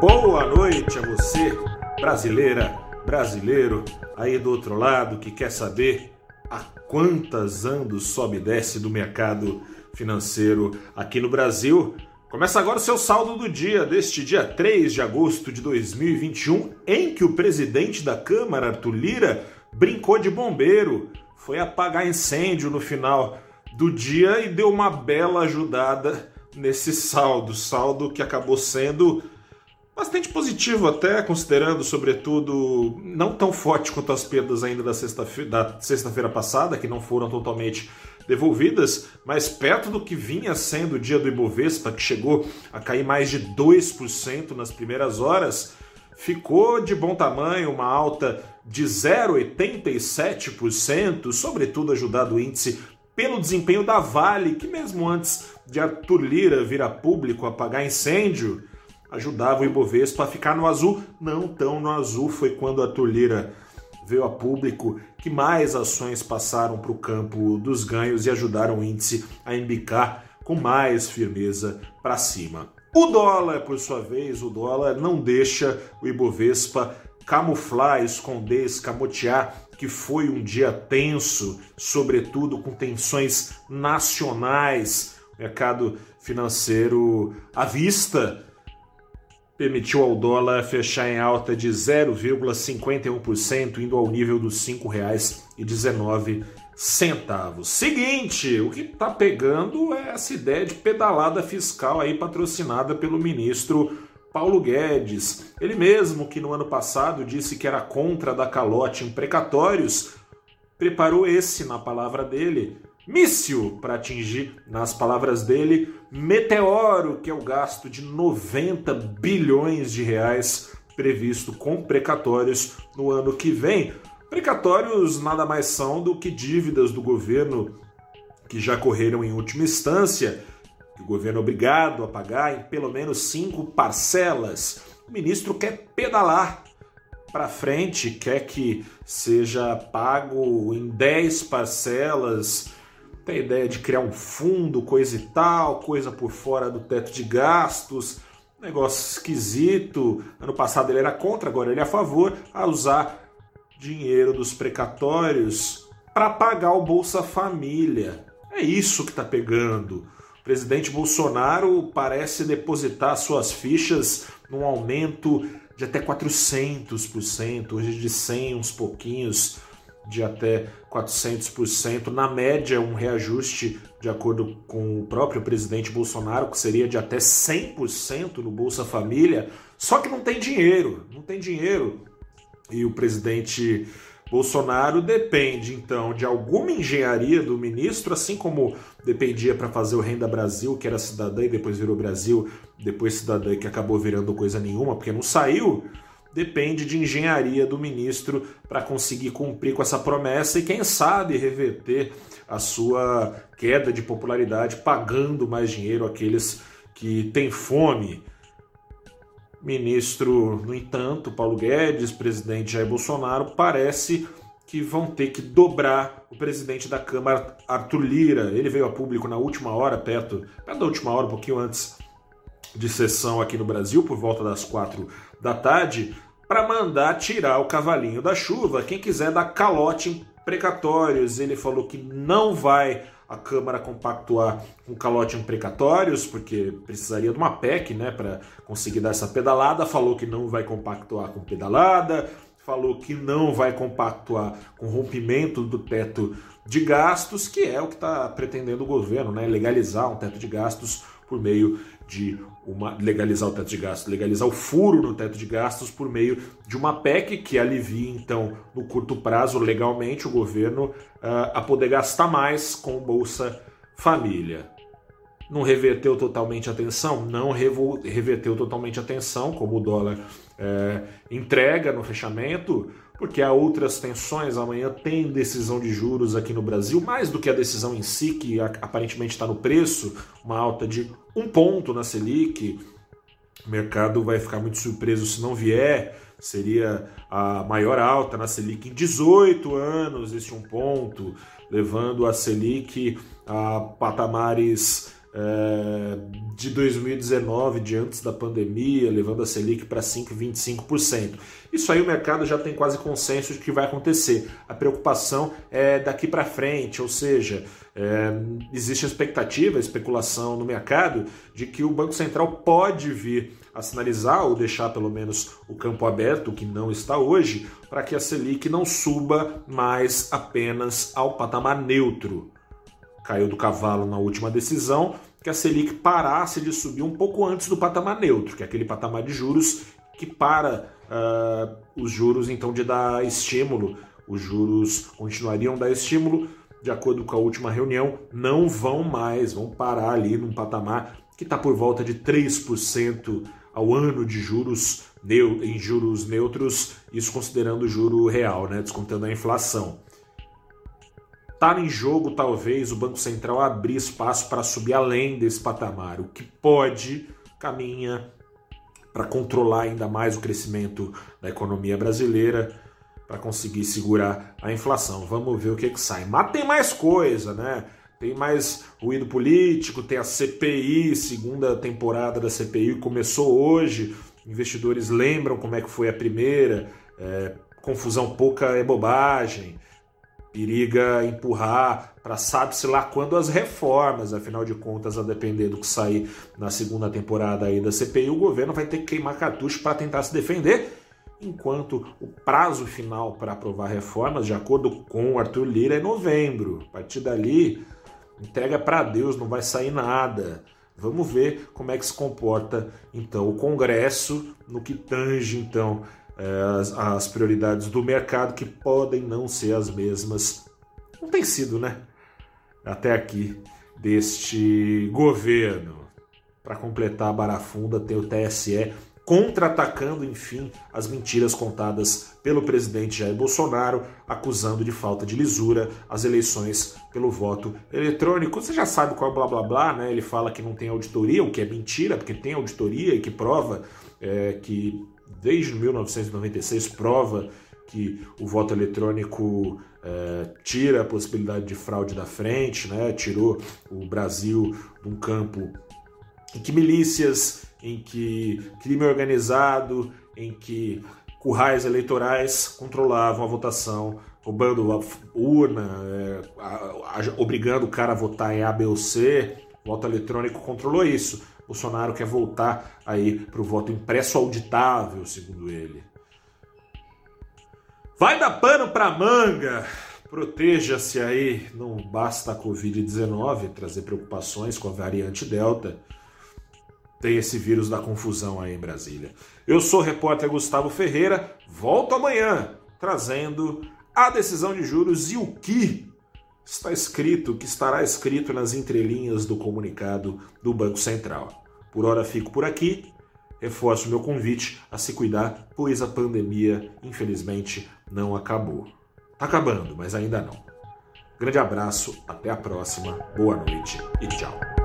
Boa noite a você, brasileira, brasileiro, aí do outro lado que quer saber a quantas andos sobe e desce do mercado financeiro aqui no Brasil. Começa agora o seu saldo do dia, deste dia 3 de agosto de 2021, em que o presidente da Câmara, Arthur Lira, brincou de bombeiro, foi apagar incêndio no final do dia e deu uma bela ajudada nesse saldo, saldo que acabou sendo bastante positivo até, considerando, sobretudo, não tão forte quanto as perdas ainda da sexta-feira sexta passada, que não foram totalmente devolvidas, mas perto do que vinha sendo o dia do Ibovespa, que chegou a cair mais de 2% nas primeiras horas, ficou de bom tamanho uma alta de 0,87%, sobretudo ajudado o índice pelo desempenho da Vale, que mesmo antes de Arthur Lira vir a público apagar incêndio, ajudava o Ibovespa a ficar no azul, não tão no azul, foi quando a Tulira veio a público que mais ações passaram para o campo dos ganhos e ajudaram o índice a embicar com mais firmeza para cima. O dólar, por sua vez, o dólar não deixa o Ibovespa camuflar, esconder, escamotear que foi um dia tenso, sobretudo com tensões nacionais, mercado financeiro à vista permitiu ao dólar fechar em alta de 0,51%, indo ao nível dos R$ 5,19. Seguinte, o que está pegando é essa ideia de pedalada fiscal aí patrocinada pelo ministro Paulo Guedes. Ele mesmo, que no ano passado disse que era contra da calote em precatórios, preparou esse, na palavra dele, míssil para atingir, nas palavras dele, meteoro, que é o gasto de 90 bilhões de reais previsto com precatórios no ano que vem. Precatórios nada mais são do que dívidas do governo que já correram em última instância, que o governo é obrigado a pagar em pelo menos cinco parcelas. O ministro quer pedalar para frente, quer que seja pago em 10 parcelas tem a ideia de criar um fundo, coisa e tal, coisa por fora do teto de gastos, negócio esquisito. Ano passado ele era contra, agora ele é a favor a usar dinheiro dos precatórios para pagar o Bolsa Família. É isso que está pegando. O presidente Bolsonaro parece depositar suas fichas num aumento de até 400%, hoje de 100 uns pouquinhos de até 400%, na média um reajuste de acordo com o próprio presidente Bolsonaro, que seria de até 100% no Bolsa Família, só que não tem dinheiro, não tem dinheiro. E o presidente Bolsonaro depende então de alguma engenharia do ministro, assim como dependia para fazer o Renda Brasil, que era cidadã e depois virou Brasil, depois cidadã que acabou virando coisa nenhuma, porque não saiu depende de engenharia do ministro para conseguir cumprir com essa promessa e, quem sabe, reverter a sua queda de popularidade pagando mais dinheiro àqueles que têm fome. Ministro, no entanto, Paulo Guedes, presidente Jair Bolsonaro, parece que vão ter que dobrar o presidente da Câmara, Arthur Lira. Ele veio a público na última hora, perto, perto da última hora, um pouquinho antes de sessão aqui no Brasil, por volta das quatro da tarde, para mandar tirar o cavalinho da chuva. Quem quiser dar calote em precatórios, ele falou que não vai a Câmara compactuar com calote em precatórios, porque precisaria de uma PEC né, para conseguir dar essa pedalada. Falou que não vai compactuar com pedalada, falou que não vai compactuar com rompimento do teto de gastos, que é o que está pretendendo o governo, né, legalizar um teto de gastos por meio de uma legalizar o teto de gastos, legalizar o furo no teto de gastos por meio de uma PEC que alivie então no curto prazo legalmente o governo uh, a poder gastar mais com Bolsa Família. Não reverteu totalmente a atenção? Não reverteu totalmente a atenção, como o dólar uh, entrega no fechamento, porque há outras tensões. Amanhã tem decisão de juros aqui no Brasil, mais do que a decisão em si, que aparentemente está no preço, uma alta de um ponto na Selic. O mercado vai ficar muito surpreso se não vier. Seria a maior alta na Selic em 18 anos, esse um ponto, levando a Selic a patamares é, de 2019, de antes da pandemia, levando a Selic para 5,25%. Isso aí o mercado já tem quase consenso de que vai acontecer. A preocupação é daqui para frente, ou seja, é, existe a expectativa, a especulação no mercado de que o Banco Central pode vir a sinalizar ou deixar pelo menos o campo aberto, que não está hoje, para que a Selic não suba mais apenas ao patamar neutro. Caiu do cavalo na última decisão que a Selic parasse de subir um pouco antes do patamar neutro, que é aquele patamar de juros que para uh, os juros então de dar estímulo. Os juros continuariam a dar estímulo, de acordo com a última reunião, não vão mais, vão parar ali num patamar que está por volta de 3% ao ano de juros em juros neutros, isso considerando o juro real, né, descontando a inflação. Está em jogo, talvez, o Banco Central abrir espaço para subir além desse patamar, o que pode caminha para controlar ainda mais o crescimento da economia brasileira, para conseguir segurar a inflação. Vamos ver o que, que sai. Mas tem mais coisa, né? Tem mais ruído político, tem a CPI, segunda temporada da CPI começou hoje. Investidores lembram como é que foi a primeira. É, confusão pouca é bobagem periga empurrar para sabe-se lá quando as reformas, afinal de contas, a depender do que sair na segunda temporada aí da CPI, o governo vai ter que queimar cartucho para tentar se defender, enquanto o prazo final para aprovar reformas, de acordo com Arthur Lira, é novembro. A partir dali, entrega para Deus, não vai sair nada. Vamos ver como é que se comporta então o Congresso no que tange então as, as prioridades do mercado que podem não ser as mesmas. Não tem sido, né? Até aqui deste governo. Para completar a barafunda, tem o TSE contra-atacando, enfim, as mentiras contadas pelo presidente Jair Bolsonaro, acusando de falta de lisura as eleições pelo voto eletrônico. Você já sabe qual é o blá blá blá, né? Ele fala que não tem auditoria, o que é mentira, porque tem auditoria e que prova é, que desde 1996 prova que o voto eletrônico é, tira a possibilidade de fraude da frente, né? tirou o Brasil de um campo em que milícias, em que crime organizado, em que currais eleitorais controlavam a votação, roubando a urna, é, a, a, obrigando o cara a votar em A, B ou C. O voto eletrônico controlou isso. Bolsonaro quer voltar aí para o voto impresso auditável, segundo ele. Vai dar pano para manga. Proteja-se aí, não basta a Covid-19 trazer preocupações com a variante Delta. Tem esse vírus da confusão aí em Brasília. Eu sou o repórter Gustavo Ferreira, volto amanhã trazendo a decisão de juros e o que está escrito, que estará escrito nas entrelinhas do comunicado do Banco Central. Por hora fico por aqui. Reforço meu convite a se cuidar, pois a pandemia, infelizmente, não acabou. Tá acabando, mas ainda não. Grande abraço, até a próxima, boa noite e tchau.